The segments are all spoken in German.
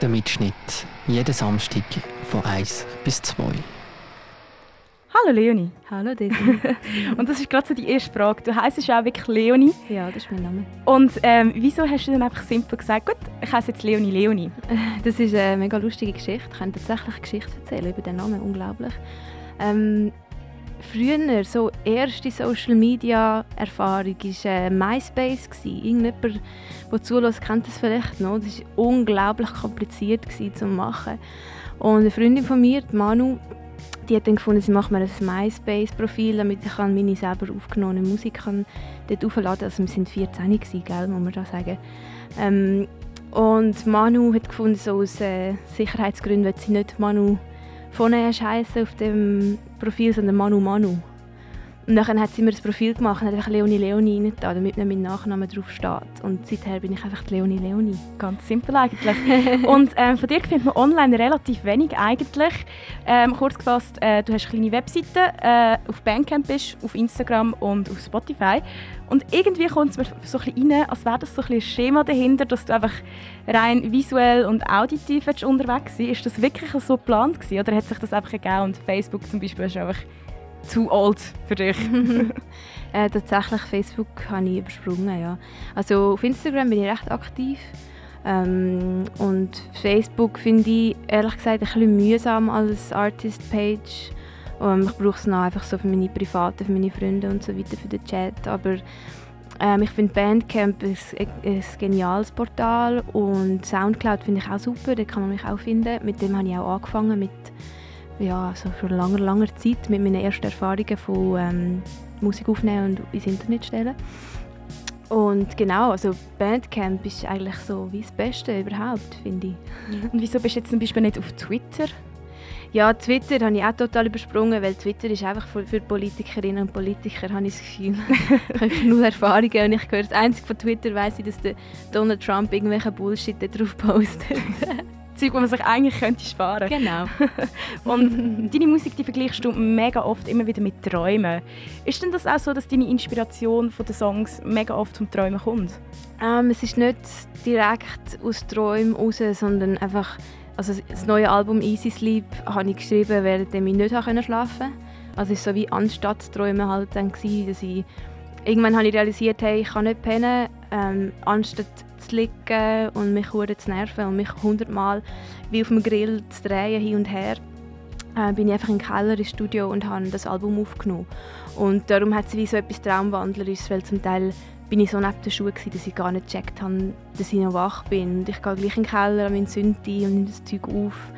Der Mitschnitt. Jeden Samstag von 1 bis 2. Hallo Leonie. Hallo Desi. und das ist gerade so die erste Frage. Du heisst ja auch wirklich Leonie. Ja, das ist mein Name. Und ähm, wieso hast du dann einfach simpel gesagt, gut, ich heiße jetzt Leonie Leonie? Das ist eine mega lustige Geschichte. Ich kann tatsächlich eine Geschichte erzählen über den Namen. Unglaublich. Ähm, früher, so erste Social Media Erfahrung war äh, MySpace. Irgendjemand, der zulässt, kennt das vielleicht noch. Das war unglaublich kompliziert zu machen. Und eine Freundin von mir, Manu, die hat dann gefunden, sie macht mir ein MySpace-Profil, damit ich meine selber aufgenommene Musik kann dort aufladen kann. Also wir waren 14, gewesen, gell, muss man da sagen. Ähm, und Manu hat gefunden, so aus äh, Sicherheitsgründen wird sie nicht Manu von heißen auf dem Profil, sondern Manu Manu. Und dann hat sie mir das Profil gemacht und hat einfach Leonie Leonie reingetan, damit mein Nachname drauf steht. Und seither bin ich einfach Leonie Leonie. Ganz simpel eigentlich. und ähm, von dir findet man online relativ wenig eigentlich. Ähm, kurz gefasst, äh, du hast eine kleine Webseite, äh, auf Bandcamp bist, auf Instagram und auf Spotify. Und irgendwie kommt es mir so ein bisschen rein, als wäre das so ein, ein Schema dahinter, dass du einfach rein visuell und auditiv unterwegs bist. Ist das wirklich so geplant gewesen, oder hat sich das einfach gegeben und Facebook zum Beispiel ist einfach zu alt für dich? äh, tatsächlich, Facebook habe ich übersprungen, ja. Also auf Instagram bin ich recht aktiv. Ähm, und Facebook finde ich ehrlich gesagt ein bisschen mühsam als Artist-Page. Ähm, ich brauche es noch einfach so für meine Privaten, für meine Freunde und so weiter, für den Chat. Aber ähm, ich finde Bandcamp ein, ein, geniales Portal und Soundcloud finde ich auch super, da kann man mich auch finden. Mit dem habe ich auch angefangen, mit ja, also vor langer, langer Zeit mit meinen ersten Erfahrungen von ähm, Musik aufnehmen und ins Internet stellen. Und genau, also Bandcamp ist eigentlich so wie das Beste überhaupt, finde ich. Und wieso bist du jetzt zum Beispiel nicht auf Twitter? Ja, Twitter habe ich auch total übersprungen, weil Twitter ist einfach für, für Politikerinnen und Politiker, habe ich das Gefühl. ich habe null Erfahrungen und ich höre das Einzige von Twitter weiss ich, dass der Donald Trump irgendwelche Bullshit drauf postet. Zeug, die man sich eigentlich könnte sparen könnte. Genau. und deine Musik die vergleichst du mega oft immer wieder mit Träumen. Ist denn das auch so, dass deine Inspiration von den Songs mega oft zum Träumen kommt? Ähm, es ist nicht direkt aus Träumen raus, sondern einfach also das neue Album Easy Sleep habe ich geschrieben, während ich nicht schlafen konnte. Also es war so wie anstatt Träumen halt dann gewesen, dass ich irgendwann habe ich realisiert, hey, ich kann nicht pennen, ähm, anstatt liegen und mich zu nerven und mich hundertmal wie auf dem Grill zu drehen hin und her, äh, bin ich einfach in den Keller ins Studio und habe das Album aufgenommen. Und darum hat es wie so etwas Traumwandlerisches, weil zum Teil bin ich so neben den Schuhen, dass ich gar nicht gecheckt habe, dass ich noch wach bin. Und ich gehe gleich in den Keller an meinen Sündi und nehme das Zeug auf.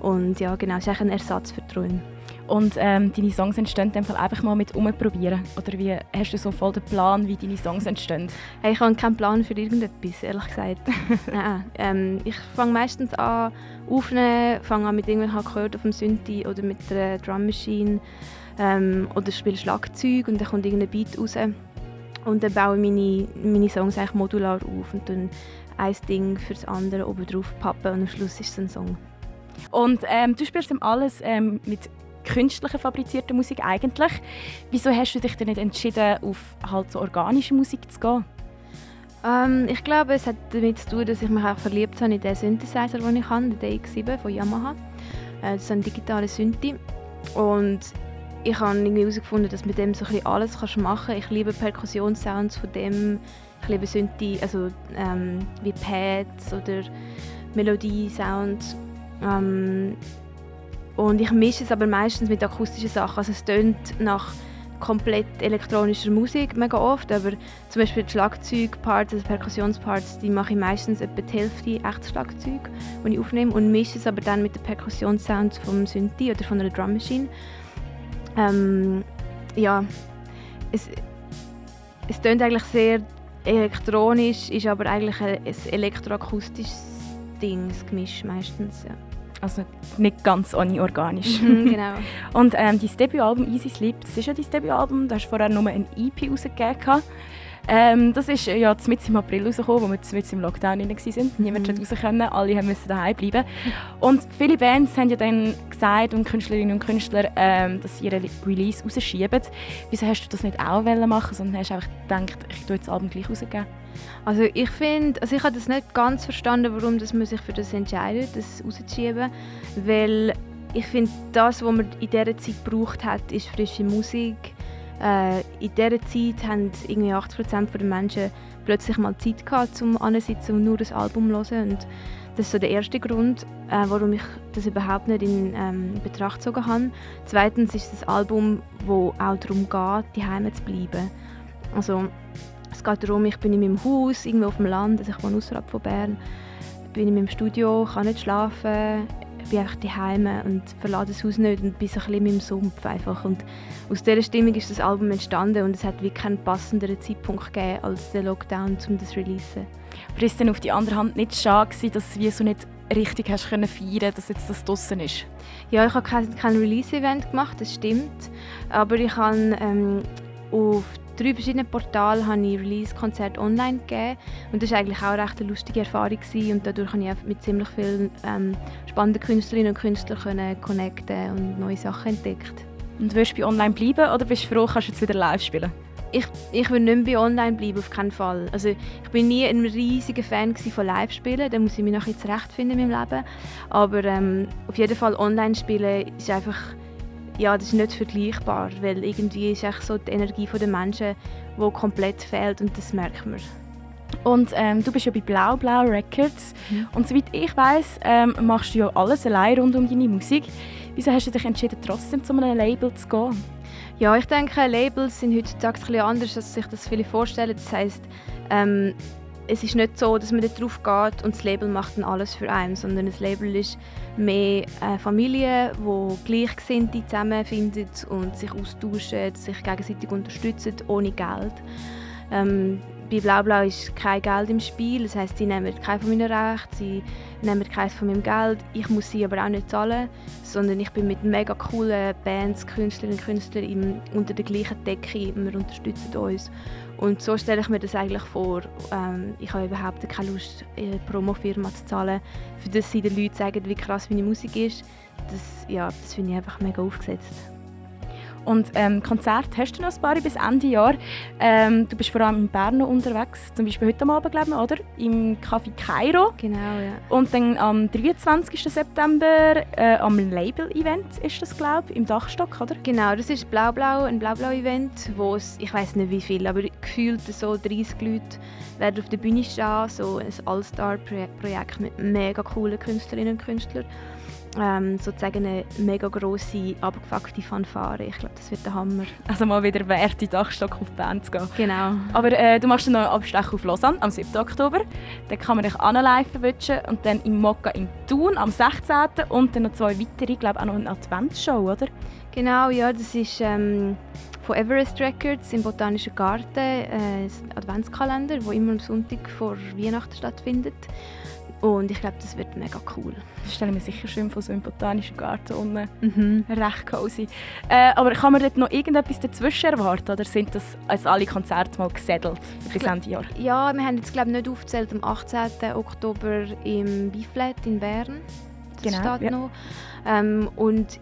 Und ja, genau, es ist ein Ersatz für Träume. Und ähm, deine Songs entstehen dann einfach mal mit umprobieren? Oder wie hast du so voll den Plan, wie deine Songs entstehen? Hey, ich habe keinen Plan für irgendetwas, ehrlich gesagt. Nein, ähm, ich fange meistens an aufnehmen, fange an mit irgendwelchen Akkorden auf dem Synthi oder mit der Drummachine ähm, oder spiele Schlagzeug und dann kommt irgendein Beat raus. Und dann baue ich meine, meine Songs eigentlich modular auf und dann ein Ding für das andere oben drauf pappen und am Schluss ist es ein Song. Und ähm, du spielst alles ähm, mit künstlicher fabrizierter Musik eigentlich. Wieso hast du dich denn nicht entschieden, auf halt so organische Musik zu gehen? Ähm, ich glaube, es hat damit zu tun, dass ich mich auch verliebt habe in den Synthesizer, den ich habe, den DX7 von Yamaha. Äh, das ist ein digitaler Synthi. Und ich habe irgendwie herausgefunden, dass mit dem so ein alles machen kannst. Ich liebe Perkussionssounds von dem. Ich liebe Synthi, also ähm, wie Pads oder Melodie-Sounds. Ähm, und ich mische es aber meistens mit akustischen Sachen. Also es tönt nach komplett elektronischer Musik mega oft, aber zum Beispiel die Schlagzeugparts, also Perkussionsparts, die mache ich meistens etwa die Hälfte echtes Schlagzeug, das ich aufnehme und mische es aber dann mit den Perkussionssounds vom Synthi oder von einer Drum Machine. Ähm, ja, es, es tönt eigentlich sehr elektronisch, ist aber eigentlich ein, ein elektroakustisches Ding, das Gemisch meistens, ja. Also nicht ganz ohne organisch. Mhm, genau. Und ähm, dein Debütalbum «Easy Sleep», das ist ja dein Debütalbum, du hast vorher nur ein EP rausgegeben. Ähm, das ist ja mit im April rausgekommen, wo wir mit im Lockdown waren. Niemand mhm. raus können, alle mussten daheim bleiben. Und viele Bands haben ja dann gesagt, und Künstlerinnen und Künstler, ähm, dass sie ihre Release rausschieben. Wieso hast du das nicht auch machen sondern hast einfach gedacht, ich tue das Album gleich rausgeben? Also ich finde, also ich habe das nicht ganz verstanden, warum dass man sich für das entscheidet, das rauszuschieben, weil ich finde, das, was man in dieser Zeit gebraucht hat, ist frische Musik. Äh, in dieser Zeit haben irgendwie 80% der Menschen plötzlich mal Zeit gehabt, um anzusitzen und nur ein Album zu hören. Und das ist so der erste Grund, äh, warum ich das überhaupt nicht in ähm, Betracht gezogen habe. Zweitens ist ein Album, wo auch darum geht, die Heime zu bleiben. Also es geht darum, ich bin in meinem Haus, irgendwo auf dem Land, also ich wohne außerhalb von Bern, bin in meinem Studio, kann nicht schlafen, bin einfach daheim und verlasse das Haus nicht und bin so ein bisschen in meinem Sumpf einfach. Und aus dieser Stimmung ist das Album entstanden und es hat wirklich keinen passenderen Zeitpunkt gegeben als der Lockdown, um das zu releasen. Aber ist denn auf die andere Hand nicht schade gewesen, dass du so nicht richtig hast können feiern, dass jetzt das draussen ist? Ja, ich habe kein, kein Release-Event gemacht, das stimmt. Aber ich habe ähm, auf drei verschiedenen Portalen habe ich Release-Konzerte online gegeben. Und das war eigentlich auch eine recht lustige Erfahrung. Gewesen. Und dadurch konnte ich mit ziemlich vielen ähm, spannenden Künstlerinnen und Künstlern können connecten und neue Sachen entdeckt. Und wirst du bei online bleiben oder bist du froh, kannst du jetzt wieder live spielen? Ich, ich will nicht mehr bei online bleiben, auf keinen Fall. Also, ich bin nie ein riesiger Fan von Live-Spielen, da muss ich mich noch zurechtfinden in meinem Leben. Aber ähm, auf jeden Fall online spielen ist einfach ja, das ist nicht vergleichbar, weil irgendwie ist echt so die Energie der Menschen, die komplett fehlt und das merkt man. Und ähm, du bist ja bei Blau Blau Records mhm. und soweit ich weiß, ähm, machst du ja alles allein rund um deine Musik. Wieso hast du dich entschieden, trotzdem zu einem Label zu gehen? Ja, ich denke, Labels sind heutzutage ein anders, als sich das viele vorstellen. Das heißt, ähm, es ist nicht so, dass man da drauf geht und das Label macht dann alles für einen, sondern das Label ist mehr eine Familie, wo Gleichgesinnte zusammenfinden und sich austauschen, sich gegenseitig unterstützen, ohne Geld. Ähm, bei Blau Blau ist kein Geld im Spiel, das heißt, sie nehmen kein von meinen Rechten, sie nehmen keins von meinem Geld. Ich muss sie aber auch nicht zahlen, sondern ich bin mit mega coolen Bands, Künstlerinnen und Künstlern unter der gleichen Decke, wir unterstützen uns. Und so stelle ich mir das eigentlich vor. Ähm, ich habe überhaupt keine Lust, eine Promofirma zu zahlen, für das sie den Leuten sagen, wie krass meine Musik ist. Das, ja, das finde ich einfach mega aufgesetzt. Und ähm, Konzert hast du noch ein paar bis Ende Jahr. Ähm, du bist vor allem in Bern unterwegs, zum Beispiel heute Abend, glaube ich, oder? Im Café Cairo. Genau, ja. Und dann am 23. September äh, am Label-Event ist das, glaube ich, im Dachstock, oder? Genau, das ist Blau-Blau, ein Blau-Blau-Event, wo es, ich weiß nicht wie viel, aber gefühlt so 30 Leute werden auf der Bühne stehen, so ein All-Star-Projekt mit mega coolen Künstlerinnen und Künstlern ähm, sozusagen eine mega grosse, abgefuckte Fanfare. Ich glaube, das wird der Hammer. Also mal wieder wert, in Dachstock auf Bern zu gehen. Genau. Aber äh, du machst dann noch einen Abstecher auf Lausanne am 7. Oktober. Dann kann man dich live verwünschen und dann im Mokka in Thun am 16. und dann noch zwei weitere, ich glaube auch noch eine Adventsshow, oder? Genau, ja, das ist ähm, von Everest Records im Botanischen Garten, äh, ein Adventskalender, der immer am Sonntag vor Weihnachten stattfindet. Und ich glaube, das wird mega cool. Das stelle ich mir sicher schön von so einem botanischen Garten unten. Mhm. Recht cozy. Äh, aber kann man dort noch irgendetwas dazwischen erwarten? Oder sind das als alle Konzerte mal gesettelt bis Ende Jahr? Ja, wir haben jetzt glaube nicht aufgezählt am 18. Oktober im Biflet in Bern. Das genau, steht ja. noch. Ähm, und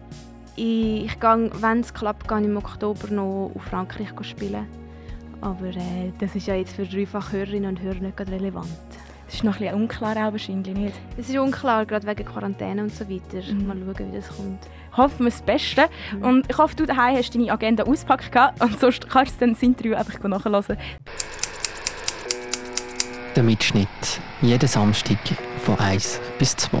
ich, ich gehe, wenn es klappt, gehe ich im Oktober noch auf Frankreich spielen. Aber äh, das ist ja jetzt für dreifach Hörerinnen und Hörer nicht relevant. Das ist noch ein bisschen unklar auch wahrscheinlich, nicht? Es ist unklar, gerade wegen Quarantäne und so weiter. Mhm. Mal schauen, wie das kommt. Hoffen wir das Beste. Mhm. Und ich hoffe, du daheim hast deine Agenda ausgepackt und sonst kannst du dann das Interview einfach nachhören. Der Mitschnitt. Jeden Samstag von 1 bis 2.